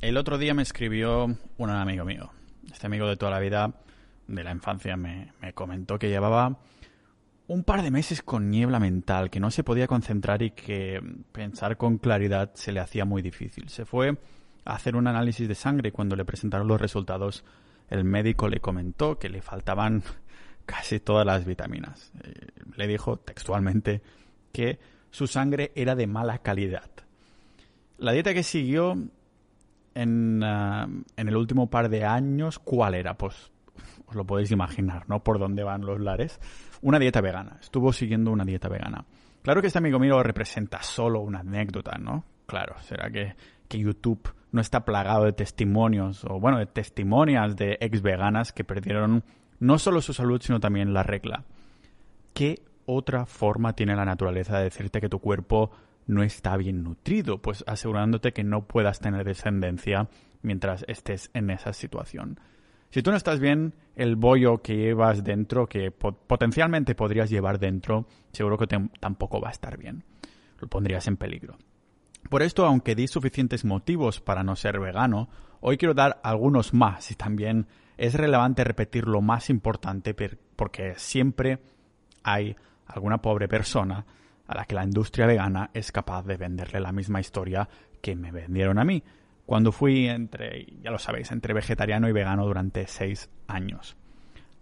El otro día me escribió un amigo mío. Este amigo de toda la vida, de la infancia, me, me comentó que llevaba un par de meses con niebla mental, que no se podía concentrar y que pensar con claridad se le hacía muy difícil. Se fue a hacer un análisis de sangre y cuando le presentaron los resultados, el médico le comentó que le faltaban casi todas las vitaminas. Eh, le dijo textualmente que su sangre era de mala calidad. La dieta que siguió en, ah, en el último par de años, ¿cuál era? Pues os lo podéis imaginar, ¿no? Por dónde van los lares. Una dieta vegana. Estuvo siguiendo una dieta vegana. Claro que este amigo mío representa solo una anécdota, ¿no? Claro, será que, que YouTube no está plagado de testimonios, o bueno, de testimonias de ex veganas que perdieron no solo su salud, sino también la regla. ¿Qué otra forma tiene la naturaleza de decirte que tu cuerpo no está bien nutrido? Pues asegurándote que no puedas tener descendencia mientras estés en esa situación. Si tú no estás bien, el bollo que llevas dentro, que potencialmente podrías llevar dentro, seguro que tampoco va a estar bien. Lo pondrías en peligro. Por esto, aunque di suficientes motivos para no ser vegano, hoy quiero dar algunos más y también es relevante repetir lo más importante porque siempre hay alguna pobre persona a la que la industria vegana es capaz de venderle la misma historia que me vendieron a mí cuando fui entre, ya lo sabéis, entre vegetariano y vegano durante seis años.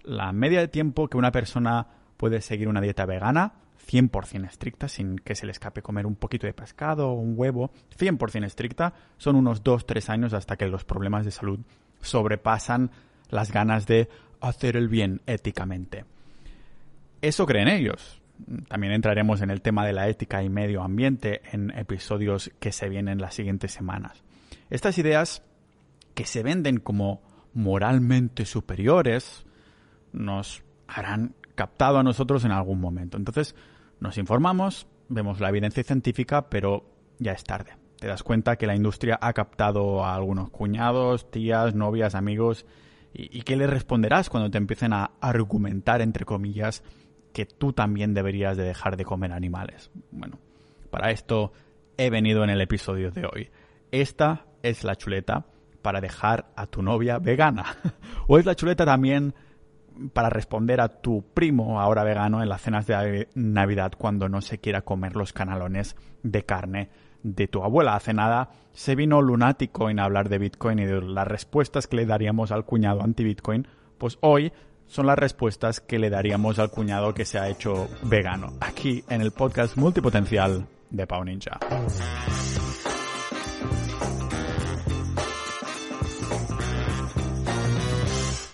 La media de tiempo que una persona puede seguir una dieta vegana, 100% estricta, sin que se le escape comer un poquito de pescado o un huevo, 100% estricta, son unos 2-3 años hasta que los problemas de salud sobrepasan las ganas de hacer el bien éticamente. Eso creen ellos. También entraremos en el tema de la ética y medio ambiente en episodios que se vienen las siguientes semanas. Estas ideas que se venden como moralmente superiores nos harán captado a nosotros en algún momento. Entonces nos informamos, vemos la evidencia científica, pero ya es tarde. Te das cuenta que la industria ha captado a algunos cuñados, tías, novias, amigos, y, qué le responderás cuando te empiecen a argumentar, entre comillas, que tú también deberías de dejar de comer animales. Bueno, para esto he venido en el episodio de hoy. Esta es la chuleta para dejar a tu novia vegana. o es la chuleta también para responder a tu primo ahora vegano en las cenas de Navidad cuando no se quiera comer los canalones de carne de tu abuela. Hace nada se vino lunático en hablar de Bitcoin y de las respuestas que le daríamos al cuñado anti-Bitcoin. Pues hoy son las respuestas que le daríamos al cuñado que se ha hecho vegano. Aquí en el podcast multipotencial de Pau Ninja.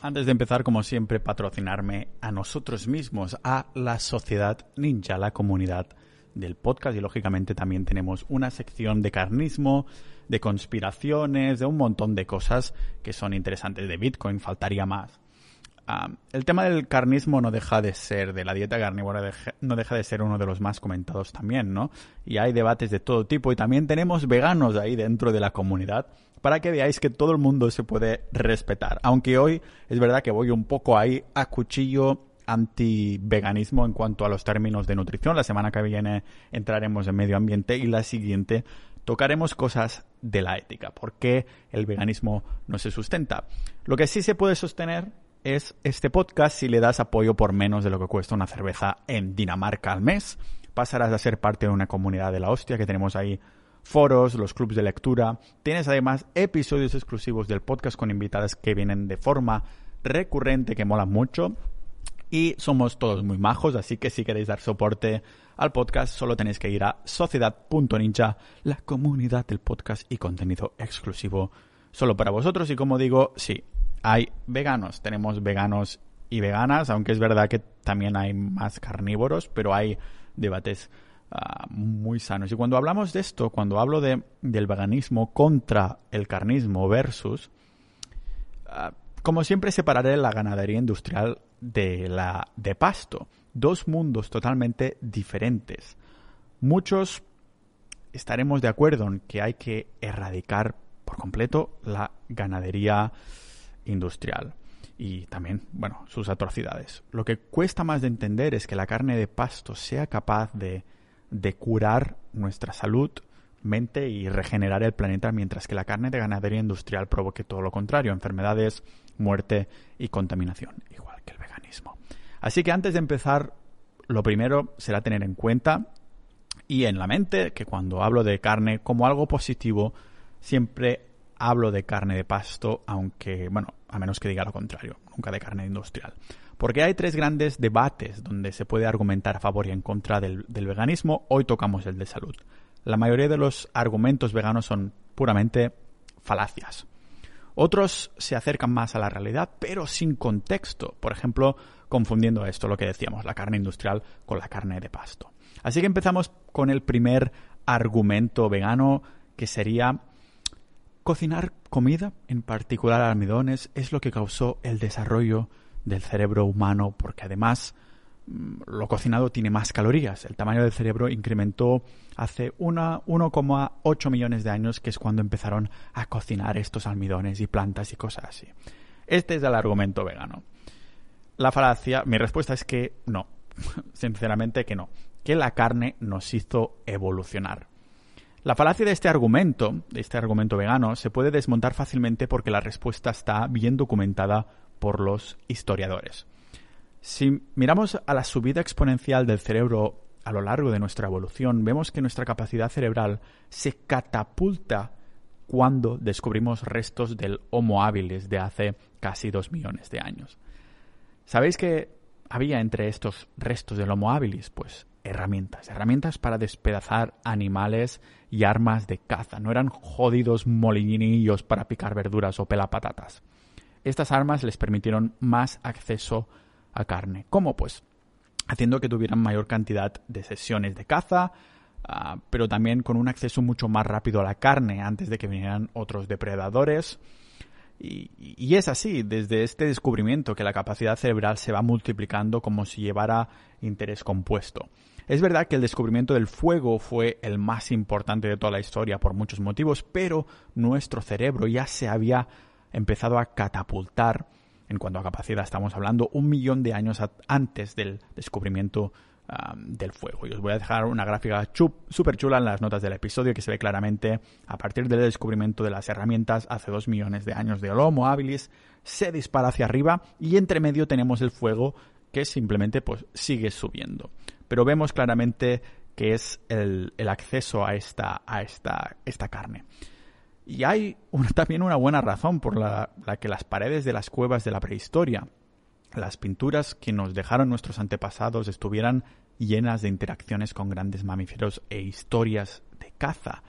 Antes de empezar, como siempre, patrocinarme a nosotros mismos, a la sociedad ninja, la comunidad del podcast y lógicamente también tenemos una sección de carnismo, de conspiraciones, de un montón de cosas que son interesantes de Bitcoin, faltaría más. Ah, el tema del carnismo no deja de ser, de la dieta carnívora, no deja de ser uno de los más comentados también, ¿no? Y hay debates de todo tipo y también tenemos veganos ahí dentro de la comunidad para que veáis que todo el mundo se puede respetar. Aunque hoy es verdad que voy un poco ahí a cuchillo anti-veganismo en cuanto a los términos de nutrición. La semana que viene entraremos en medio ambiente y la siguiente tocaremos cosas de la ética, por qué el veganismo no se sustenta. Lo que sí se puede sostener es este podcast si le das apoyo por menos de lo que cuesta una cerveza en Dinamarca al mes. Pasarás a ser parte de una comunidad de la hostia que tenemos ahí foros, los clubs de lectura. Tienes además episodios exclusivos del podcast con invitadas que vienen de forma recurrente que mola mucho. Y somos todos muy majos, así que si queréis dar soporte al podcast, solo tenéis que ir a sociedad.ninja, la comunidad del podcast y contenido exclusivo solo para vosotros. Y como digo, sí, hay veganos, tenemos veganos y veganas, aunque es verdad que también hay más carnívoros, pero hay debates Ah, muy sanos. Y cuando hablamos de esto, cuando hablo de, del veganismo contra el carnismo versus, ah, como siempre separaré la ganadería industrial de la de pasto. Dos mundos totalmente diferentes. Muchos estaremos de acuerdo en que hay que erradicar por completo la ganadería industrial y también, bueno, sus atrocidades. Lo que cuesta más de entender es que la carne de pasto sea capaz de de curar nuestra salud, mente y regenerar el planeta, mientras que la carne de ganadería industrial provoque todo lo contrario, enfermedades, muerte y contaminación, igual que el veganismo. Así que antes de empezar, lo primero será tener en cuenta y en la mente que cuando hablo de carne como algo positivo, siempre hablo de carne de pasto, aunque, bueno, a menos que diga lo contrario, nunca de carne industrial. Porque hay tres grandes debates donde se puede argumentar a favor y en contra del, del veganismo. Hoy tocamos el de salud. La mayoría de los argumentos veganos son puramente falacias. Otros se acercan más a la realidad, pero sin contexto. Por ejemplo, confundiendo esto, lo que decíamos, la carne industrial con la carne de pasto. Así que empezamos con el primer argumento vegano, que sería cocinar comida, en particular almidones, es lo que causó el desarrollo del cerebro humano, porque además mm, lo cocinado tiene más calorías. El tamaño del cerebro incrementó hace 1,8 millones de años, que es cuando empezaron a cocinar estos almidones y plantas y cosas así. Este es el argumento vegano. La falacia, mi respuesta es que no. Sinceramente que no. Que la carne nos hizo evolucionar. La falacia de este argumento, de este argumento vegano, se puede desmontar fácilmente porque la respuesta está bien documentada por los historiadores. Si miramos a la subida exponencial del cerebro a lo largo de nuestra evolución, vemos que nuestra capacidad cerebral se catapulta cuando descubrimos restos del Homo habilis de hace casi dos millones de años. ¿Sabéis que había entre estos restos del Homo habilis? Pues herramientas, herramientas para despedazar animales y armas de caza. No eran jodidos molinillos para picar verduras o pelar patatas. Estas armas les permitieron más acceso a carne. ¿Cómo? Pues haciendo que tuvieran mayor cantidad de sesiones de caza, ah, pero también con un acceso mucho más rápido a la carne antes de que vinieran otros depredadores. Y, es así, desde este descubrimiento, que la capacidad cerebral se va multiplicando como si llevara interés compuesto. Es verdad que el descubrimiento del fuego fue el más importante de toda la historia por muchos motivos, pero nuestro cerebro ya se había empezado a catapultar en cuanto a capacidad. Estamos hablando un millón de años antes del descubrimiento del fuego. Y os voy a dejar una gráfica súper chula en las notas del episodio que se ve claramente a partir del descubrimiento de las herramientas hace dos millones de años de Homo habilis, se dispara hacia arriba y entre medio tenemos el fuego que simplemente pues sigue subiendo. Pero vemos claramente que es el, acceso a esta, a esta, esta carne. Y hay también una buena razón por la, que las paredes de las cuevas de la prehistoria, las pinturas que nos dejaron nuestros antepasados estuvieran llenas de interacciones con grandes mamíferos e historias de caza.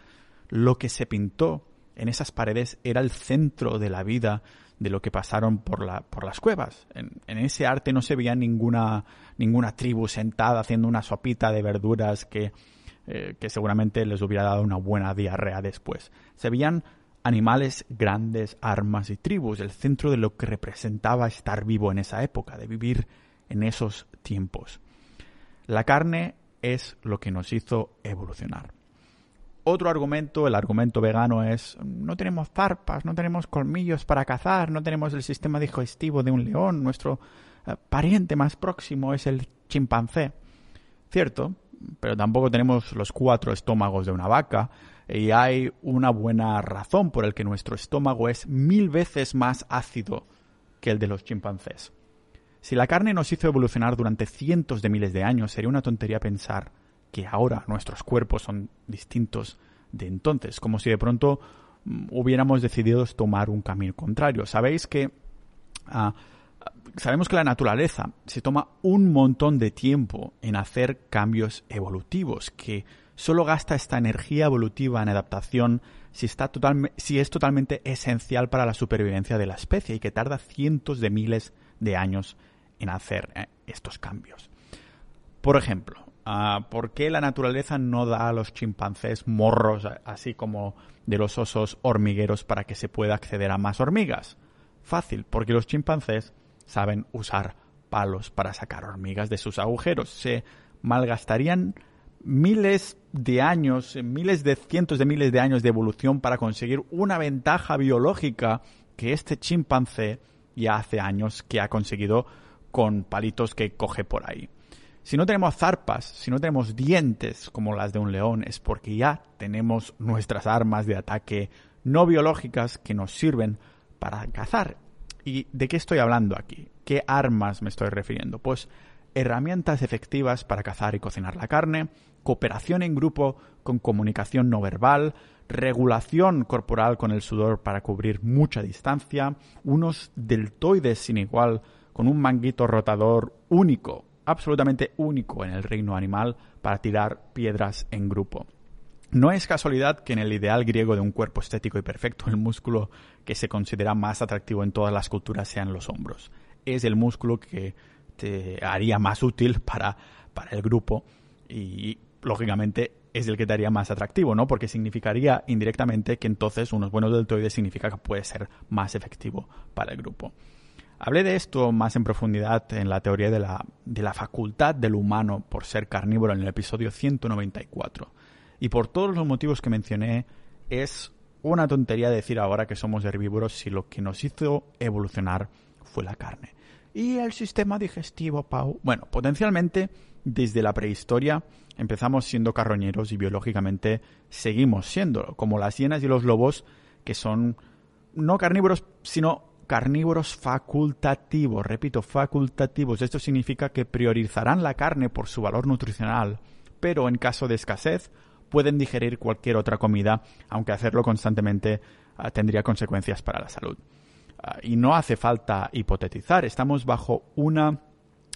Lo que se pintó en esas paredes era el centro de la vida de lo que pasaron por, la, por las cuevas. En, ese arte no se veía ninguna, ninguna tribu sentada haciendo una sopita de verduras que eh, que seguramente les hubiera dado una buena diarrea después. Se veían animales grandes, armas y tribus, el centro de lo que representaba estar vivo en esa época, de vivir en esos tiempos. La carne es lo que nos hizo evolucionar. Otro argumento, el argumento vegano, es no tenemos zarpas, no tenemos colmillos para cazar, no tenemos el sistema digestivo de un león, nuestro eh, pariente más próximo es el chimpancé. Cierto, pero tampoco tenemos los cuatro estómagos de una vaca y hay una buena razón por el que nuestro estómago es mil veces más ácido que el de los chimpancés. Si la carne nos hizo evolucionar durante cientos de miles de años, sería una tontería pensar que ahora nuestros cuerpos son distintos de entonces, como si de pronto mm, hubiéramos decidido tomar un camino contrario. Sabéis que ah, sabemos que la naturaleza se toma un montón de tiempo en hacer cambios evolutivos, que solo gasta esta energía evolutiva en adaptación si, está si es totalmente esencial para la supervivencia de la especie y que tarda cientos de miles de años en hacer eh, estos cambios. Por ejemplo, ah, ¿por qué la naturaleza no da a los chimpancés morros así como de los osos hormigueros para que se pueda acceder a más hormigas? Fácil, porque los chimpancés saben usar palos para sacar hormigas de sus agujeros. Se malgastarían miles de años, miles de cientos de miles de años de evolución para conseguir una ventaja biológica que este chimpancé ya hace años que ha conseguido con palitos que coge por ahí. Si no tenemos zarpas, si no tenemos dientes como las de un león, es porque ya tenemos nuestras armas de ataque no biológicas que nos sirven para cazar. ¿Y de qué estoy hablando aquí? ¿Qué armas me estoy refiriendo? Pues herramientas efectivas para cazar y cocinar la carne, cooperación en grupo con comunicación no verbal, regulación corporal con el sudor para cubrir mucha distancia, unos deltoides sin igual con un manguito rotador único absolutamente único en el reino animal para tirar piedras en grupo. No es casualidad que en el ideal griego de un cuerpo estético y perfecto el músculo que se considera más atractivo en todas las culturas sean los hombros. Es el músculo que te haría más útil para, para el grupo y, lógicamente, es el que te haría más atractivo, ¿no? Porque significaría indirectamente que entonces unos buenos deltoides significa que puede ser más efectivo para el grupo. Hablé de esto más en profundidad en la teoría de la, de la facultad del humano por ser carnívoro en el episodio 194. Y por todos los motivos que mencioné, es una tontería decir ahora que somos herbívoros si lo que nos hizo evolucionar fue la carne. ¿Y el sistema digestivo, Pau? Bueno, potencialmente desde la prehistoria empezamos siendo carroñeros y biológicamente seguimos siendo, como las hienas y los lobos, que son no carnívoros, sino carnívoros facultativos, repito, facultativos. Esto significa que priorizarán la carne por su valor nutricional, pero en caso de escasez pueden digerir cualquier otra comida, aunque hacerlo constantemente ah, tendría consecuencias para la salud. Ah, y no hace falta hipotetizar, estamos bajo una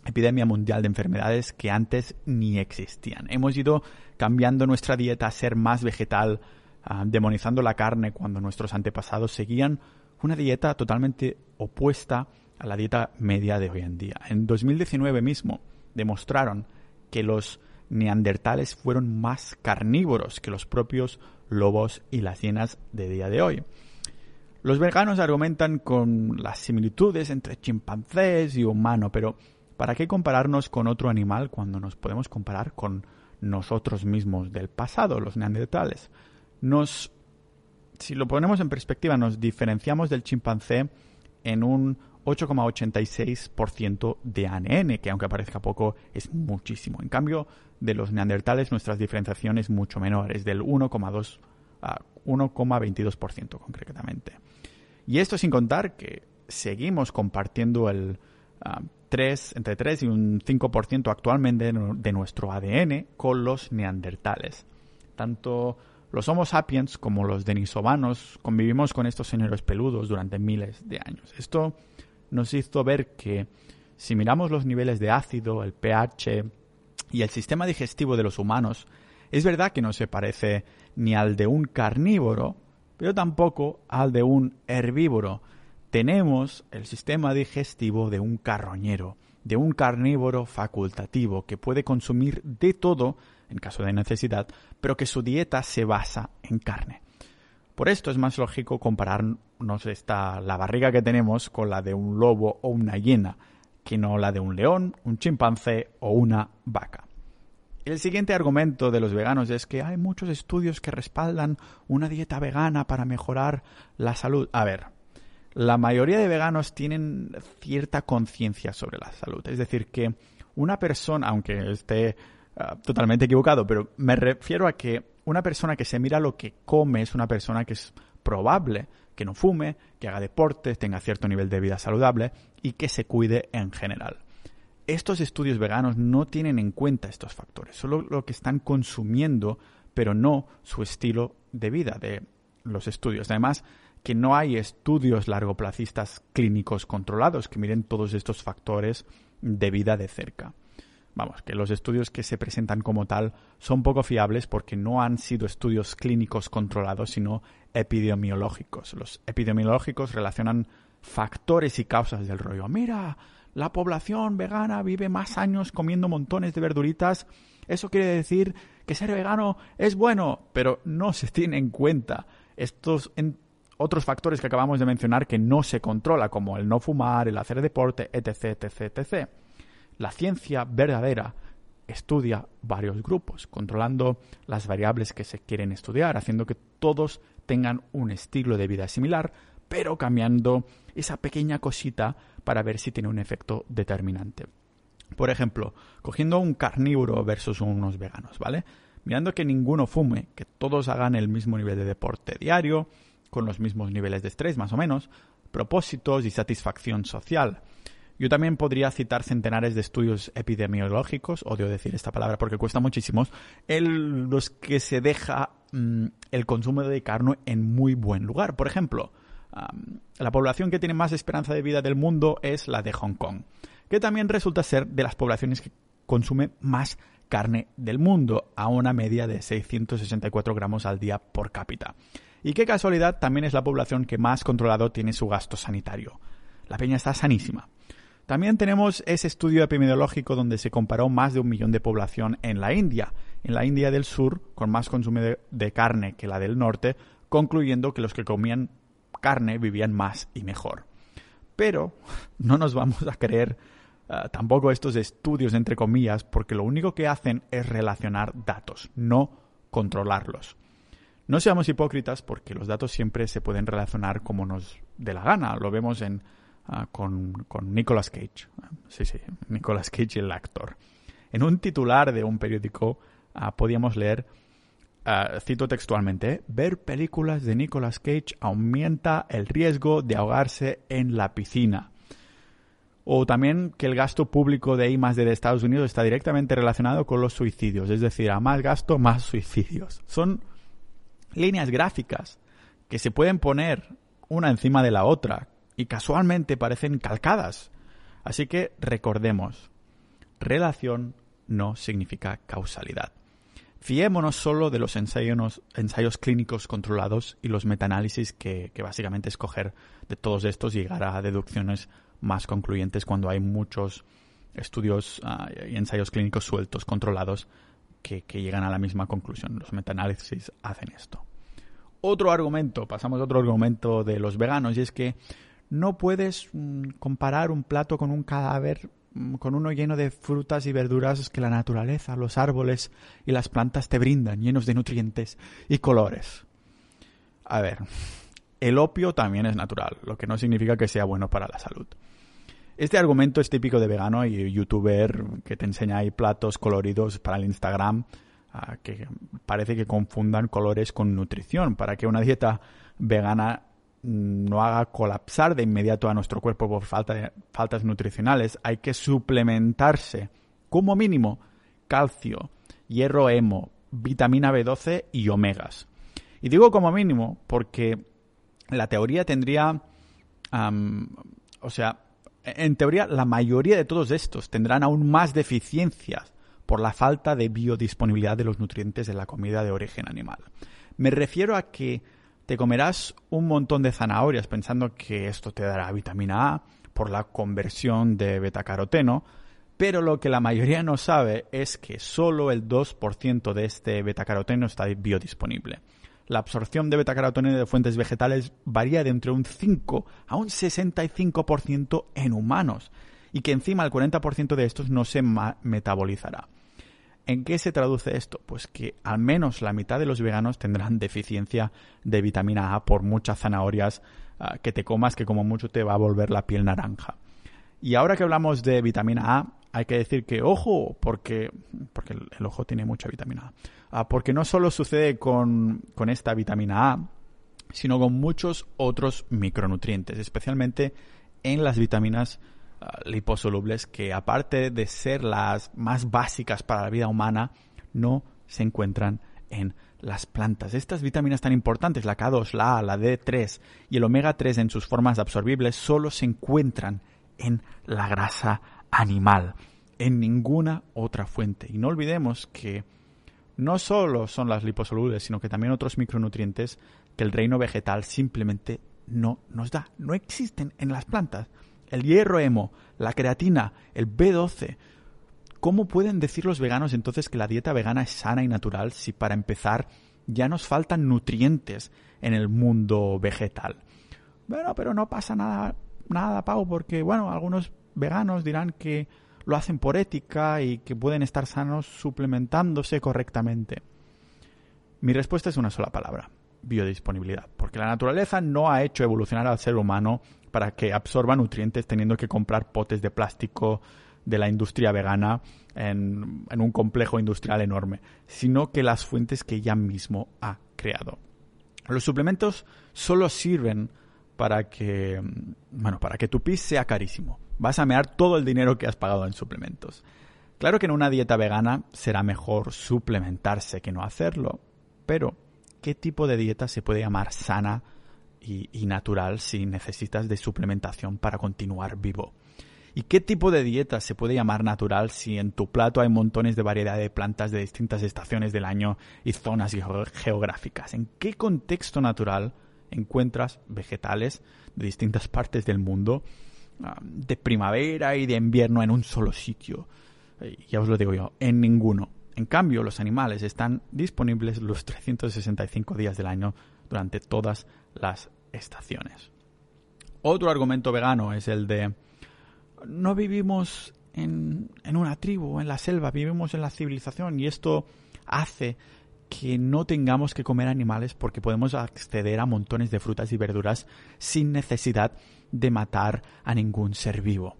epidemia mundial de enfermedades que antes ni existían. Hemos ido cambiando nuestra dieta a ser más vegetal, ah, demonizando la carne cuando nuestros antepasados seguían una dieta totalmente opuesta a la dieta media de hoy en día. En 2019 mismo demostraron que los neandertales fueron más carnívoros que los propios lobos y las hienas de día de hoy. Los veganos argumentan con las similitudes entre chimpancés y humano, pero ¿para qué compararnos con otro animal cuando nos podemos comparar con nosotros mismos del pasado, los neandertales? Nos si lo ponemos en perspectiva, nos diferenciamos del chimpancé en un 8,86% de ANN, que aunque parezca poco, es muchísimo. En cambio, de los neandertales nuestras diferenciaciones es mucho menor, es del 1,2 a 1,22% concretamente. Y esto sin contar que seguimos compartiendo el 3, entre 3 y un 5% actualmente de nuestro ADN con los neandertales. Tanto los Homo sapiens, como los denisovanos, convivimos con estos señores peludos durante miles de años. Esto nos hizo ver que si miramos los niveles de ácido, el pH y el sistema digestivo de los humanos, es verdad que no se parece ni al de un carnívoro, pero tampoco al de un herbívoro. Tenemos el sistema digestivo de un carroñero, de un carnívoro facultativo que puede consumir de todo en caso de necesidad, pero que su dieta se basa en carne. Por esto es más lógico compararnos esta, la barriga que tenemos con la de un lobo o una hiena, que no la de un león, un chimpancé o una vaca. El siguiente argumento de los veganos es que hay muchos estudios que respaldan una dieta vegana para mejorar la salud. A ver, la mayoría de veganos tienen cierta conciencia sobre la salud. Es decir, que una persona, aunque esté Ah, totalmente equivocado, pero me refiero a que una persona que se mira lo que come es una persona que es probable que no fume, que haga deporte, tenga cierto nivel de vida saludable y que se cuide en general. Estos estudios veganos no tienen en cuenta estos factores, solo lo que están consumiendo, pero no su estilo de vida de los estudios. Además, que no hay estudios largoplacistas clínicos controlados que miren todos estos factores de vida de cerca vamos, que los estudios que se presentan como tal son poco fiables porque no han sido estudios clínicos controlados, sino epidemiológicos. Los epidemiológicos relacionan factores y causas del rollo. Mira, la población vegana vive más años comiendo montones de verduritas. Eso quiere decir que ser vegano es bueno, pero no se tiene en cuenta estos otros factores que acabamos de mencionar que no se controla, como el no fumar, el hacer deporte, etc, etc, etc. La ciencia verdadera estudia varios grupos, controlando las variables que se quieren estudiar, haciendo que todos tengan un estilo de vida similar, pero cambiando esa pequeña cosita para ver si tiene un efecto determinante. Por ejemplo, cogiendo un carnívoro versus unos veganos, ¿vale? Mirando que ninguno fume, que todos hagan el mismo nivel de deporte diario, con los mismos niveles de estrés más o menos, propósitos y satisfacción social. Yo también podría citar centenares de estudios epidemiológicos, odio decir esta palabra porque cuesta muchísimo, en los que se deja mm, el consumo de carne en muy buen lugar. Por ejemplo, la población que tiene más esperanza de vida del mundo es la de Hong Kong, que también resulta ser de las poblaciones que consume más carne del mundo, a una media de 664 gramos al día por cápita. Y qué casualidad, también es la población que más controlado tiene su gasto sanitario. La peña está sanísima. También tenemos ese estudio epidemiológico donde se comparó más de un millón de población en la India, en la India del sur, con más consumo de, carne que la del norte, concluyendo que los que comían carne vivían más y mejor. Pero no nos vamos a creer ah, tampoco estos estudios, entre comillas, porque lo único que hacen es relacionar datos, no controlarlos. No seamos hipócritas porque los datos siempre se pueden relacionar como nos dé la gana. Lo vemos en, ah, con, con Nicolas Cage. Sí, sí, Nicolas Cage, el actor. En un titular de un periódico ah, podíamos leer, ah, cito textualmente, ver películas de Nicolas Cage aumenta el riesgo de ahogarse en la piscina. O también que el gasto público de I de Estados Unidos está directamente relacionado con los suicidios. Es decir, a más gasto, más suicidios. Son líneas gráficas que se pueden poner una encima de la otra y casualmente parecen calcadas. Así que recordemos, relación no significa causalidad. Fiémonos solo de los ensayos, ensayos clínicos controlados y los metaanálisis que, que básicamente escoger de todos estos y llegar a deducciones más concluyentes cuando hay muchos estudios ah, y ensayos clínicos sueltos, controlados, que, llegan a la misma conclusión. Los metaanálisis hacen esto. Otro argumento, pasamos a otro argumento de los veganos, y es que no puedes mm, comparar un plato con un cadáver mm, con uno lleno de frutas y verduras que la naturaleza, los árboles y las plantas te brindan, llenos de nutrientes y colores. A ver, el opio también es natural, lo que no significa que sea bueno para la salud. Este argumento es típico de vegano y youtuber que te enseña ahí platos coloridos para el Instagram, ah, que parece que confundan colores con nutrición, para que una dieta vegana no haga colapsar de inmediato a nuestro cuerpo por falta faltas nutricionales. Hay que suplementarse, como mínimo, calcio, hierro hemo, vitamina B12 y omegas. Y digo como mínimo porque la teoría tendría, o sea, en teoría, la mayoría de todos estos tendrán aún más deficiencias por la falta de biodisponibilidad de los nutrientes de la comida de origen animal. Me refiero a que te comerás un montón de zanahorias pensando que esto te dará vitamina A por la conversión de betacaroteno, pero lo que la mayoría no sabe es que solo el 2% de este betacaroteno está biodisponible la absorción de betacaroteno de fuentes vegetales varía de entre un 5 a un 65% en humanos y que encima el 40% de estos no se metabolizará. ¿En qué se traduce esto? Pues que al menos la mitad de los veganos tendrán deficiencia de vitamina A por muchas zanahorias ah, que te comas que como mucho te va a volver la piel naranja. Y ahora que hablamos de vitamina A, hay que decir que ojo, porque, porque el, ojo tiene mucha vitamina A. Ah, porque no solo sucede con, esta vitamina A, sino con muchos otros micronutrientes, especialmente en las vitaminas liposolubles que aparte de ser las más básicas para la vida humana, no se encuentran en las plantas. Estas vitaminas tan importantes, la K2, la A, la D3 y el omega 3 en sus formas absorbibles, solo se encuentran en la grasa animal, en ninguna otra fuente. Y no olvidemos que no solo son las liposolubles, sino que también otros micronutrientes que el reino vegetal simplemente no nos da. No existen en las plantas. El hierro hemo, la creatina, el B12. ¿Cómo pueden decir los veganos entonces que la dieta vegana es sana y natural si para empezar ya nos faltan nutrientes en el mundo vegetal? Bueno, pero no pasa nada, nada, Pau, porque bueno, algunos veganos dirán que lo hacen por ética y que pueden estar sanos suplementándose correctamente. Mi respuesta es una sola palabra, biodisponibilidad, porque la naturaleza no ha hecho evolucionar al ser humano para que absorba nutrientes teniendo que comprar potes de plástico de la industria vegana en, un complejo industrial enorme, sino que las fuentes que ella mismo ha creado. Los suplementos solo sirven para que, bueno, para que tu pis sea carísimo. Vas a mear todo el dinero que has pagado en suplementos. Claro que en una dieta vegana será mejor suplementarse que no hacerlo, pero ¿qué tipo de dieta se puede llamar sana y, natural si necesitas de suplementación para continuar vivo? ¿Y qué tipo de dieta se puede llamar natural si en tu plato hay montones de variedad de plantas de distintas estaciones del año y zonas geográficas? ¿En qué contexto natural encuentras vegetales de distintas partes del mundo ah, de primavera y de invierno en un solo sitio? ya os lo digo yo, en ninguno. En cambio, los animales están disponibles los 365 días del año durante todas las estaciones. Otro argumento vegano es el de no vivimos en, en una tribu, en la selva, vivimos en la civilización y esto hace que no tengamos que comer animales porque podemos acceder a montones de frutas y verduras sin necesidad de matar a ningún ser vivo.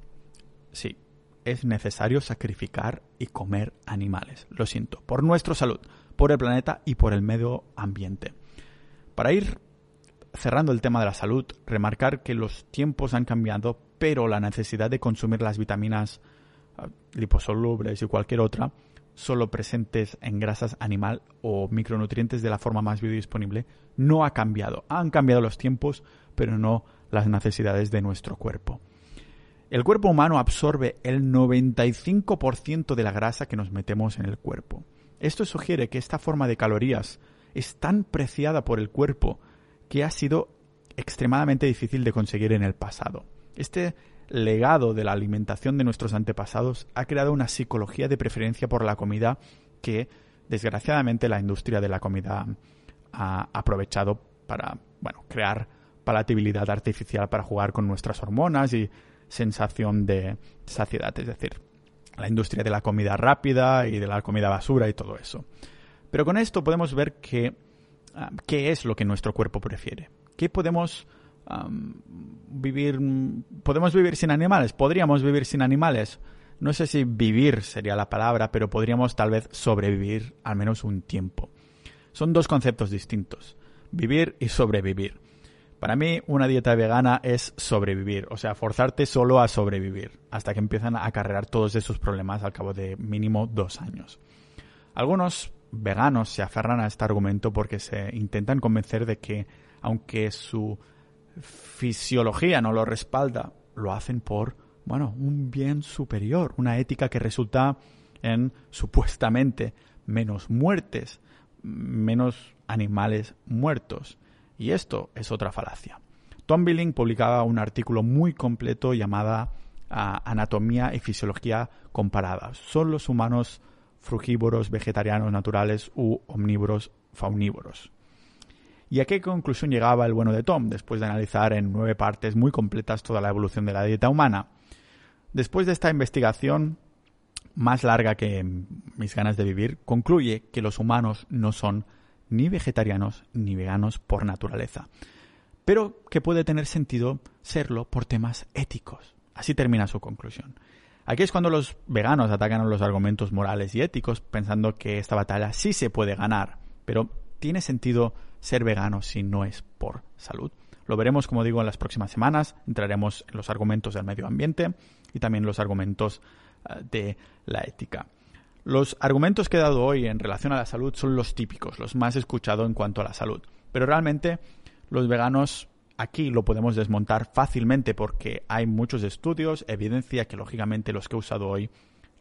Sí, es necesario sacrificar y comer animales. Lo siento, por nuestra salud, por el planeta y por el medio ambiente. Para ir cerrando el tema de la salud, remarcar que los tiempos han cambiado, pero la necesidad de consumir las vitaminas ah, liposolubles y cualquier otra, solo presentes en grasas animal o micronutrientes de la forma más biodisponible, no ha cambiado. Han cambiado los tiempos, pero no las necesidades de nuestro cuerpo. El cuerpo humano absorbe el 95% de la grasa que nos metemos en el cuerpo. Esto sugiere que esta forma de calorías es tan preciada por el cuerpo que ha sido extremadamente difícil de conseguir en el pasado. Este legado de la alimentación de nuestros antepasados ha creado una psicología de preferencia por la comida que, desgraciadamente, la industria de la comida ha aprovechado para, bueno, crear palatabilidad artificial para jugar con nuestras hormonas y sensación de saciedad, es decir, la industria de la comida rápida y de la comida basura y todo eso. Pero con esto podemos ver que, ah, qué es lo que nuestro cuerpo prefiere. ¿Qué podemos vivir? ¿Podemos vivir sin animales? ¿Podríamos vivir sin animales? No sé si vivir sería la palabra, pero podríamos tal vez sobrevivir al menos un tiempo. Son dos conceptos distintos, vivir y sobrevivir. Para mí, una dieta vegana es sobrevivir, o sea, forzarte solo a sobrevivir, hasta que empiezan a acarrear todos esos problemas al cabo de mínimo dos años. Algunos veganos se aferran a este argumento porque se intentan convencer de que, aunque su fisiología no lo respalda, lo hacen por, bueno, un bien superior, una ética que resulta en supuestamente menos muertes, menos animales muertos. Y esto es otra falacia. Tom Billing publicaba un artículo muy completo llamado ah, Anatomía y Fisiología Comparadas. ¿Son los humanos frugívoros, vegetarianos naturales u omnívoros faunívoros? ¿Y a qué conclusión llegaba el bueno de Tom después de analizar en nueve partes muy completas toda la evolución de la dieta humana? Después de esta investigación, más larga que mis ganas de vivir, concluye que los humanos no son ni vegetarianos ni veganos por naturaleza, pero que puede tener sentido serlo por temas éticos. Así termina su conclusión. Aquí es cuando los veganos atacan los argumentos morales y éticos pensando que esta batalla sí se puede ganar, pero ¿tiene sentido ser vegano si no es por salud? Lo veremos, como digo, en las próximas semanas. Entraremos en los argumentos del medio ambiente y también los argumentos eh, de la ética. Los argumentos que he dado hoy en relación a la salud son los típicos, los más escuchados en cuanto a la salud. Pero realmente los veganos aquí lo podemos desmontar fácilmente porque hay muchos estudios, evidencia que lógicamente los que he usado hoy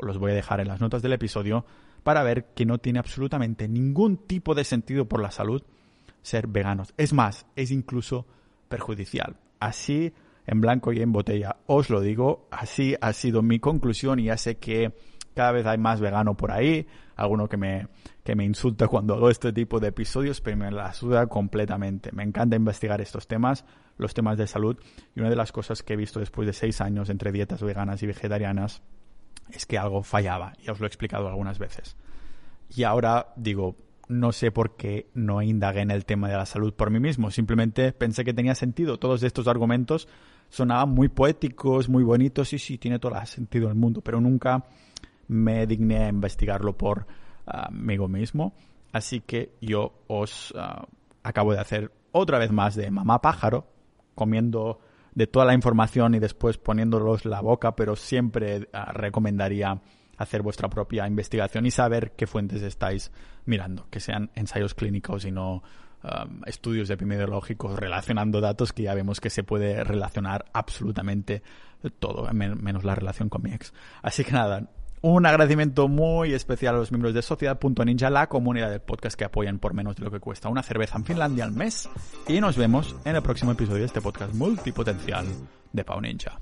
los voy a dejar en las notas del episodio para ver que no tiene absolutamente ningún tipo de sentido por la salud ser veganos. Es más, es incluso perjudicial. Así, en blanco y en botella, os lo digo, así ha sido mi conclusión y ya sé que cada vez hay más vegano por ahí, alguno que me, que me insulta cuando hago este tipo de episodios, pero me la suda completamente. Me encanta investigar estos temas, los temas de salud, y una de las cosas que he visto después de seis años entre dietas veganas y vegetarianas es que algo fallaba, ya os lo he explicado algunas veces. Y ahora digo, no sé por qué no indagué en el tema de la salud por mí mismo. Simplemente pensé que tenía sentido. Todos estos argumentos sonaban muy poéticos, muy bonitos, y sí, tiene todo el sentido del mundo, pero nunca me digné a investigarlo por ah, mí mismo. Así que yo os ah, acabo de hacer otra vez más de mamá pájaro, comiendo de toda la información y después poniéndolos la boca, pero siempre ah, recomendaría hacer vuestra propia investigación y saber qué fuentes estáis mirando, que sean ensayos clínicos y no estudios epidemiológicos relacionando datos que ya vemos que se puede relacionar absolutamente todo, menos la relación con mi ex. Así que nada, un agradecimiento muy especial a los miembros de Sociedad.ninja, la comunidad del podcast que apoyan por menos de lo que cuesta una cerveza en Finlandia al mes. Y nos vemos en el próximo episodio de este podcast multipotencial de Pau Ninja.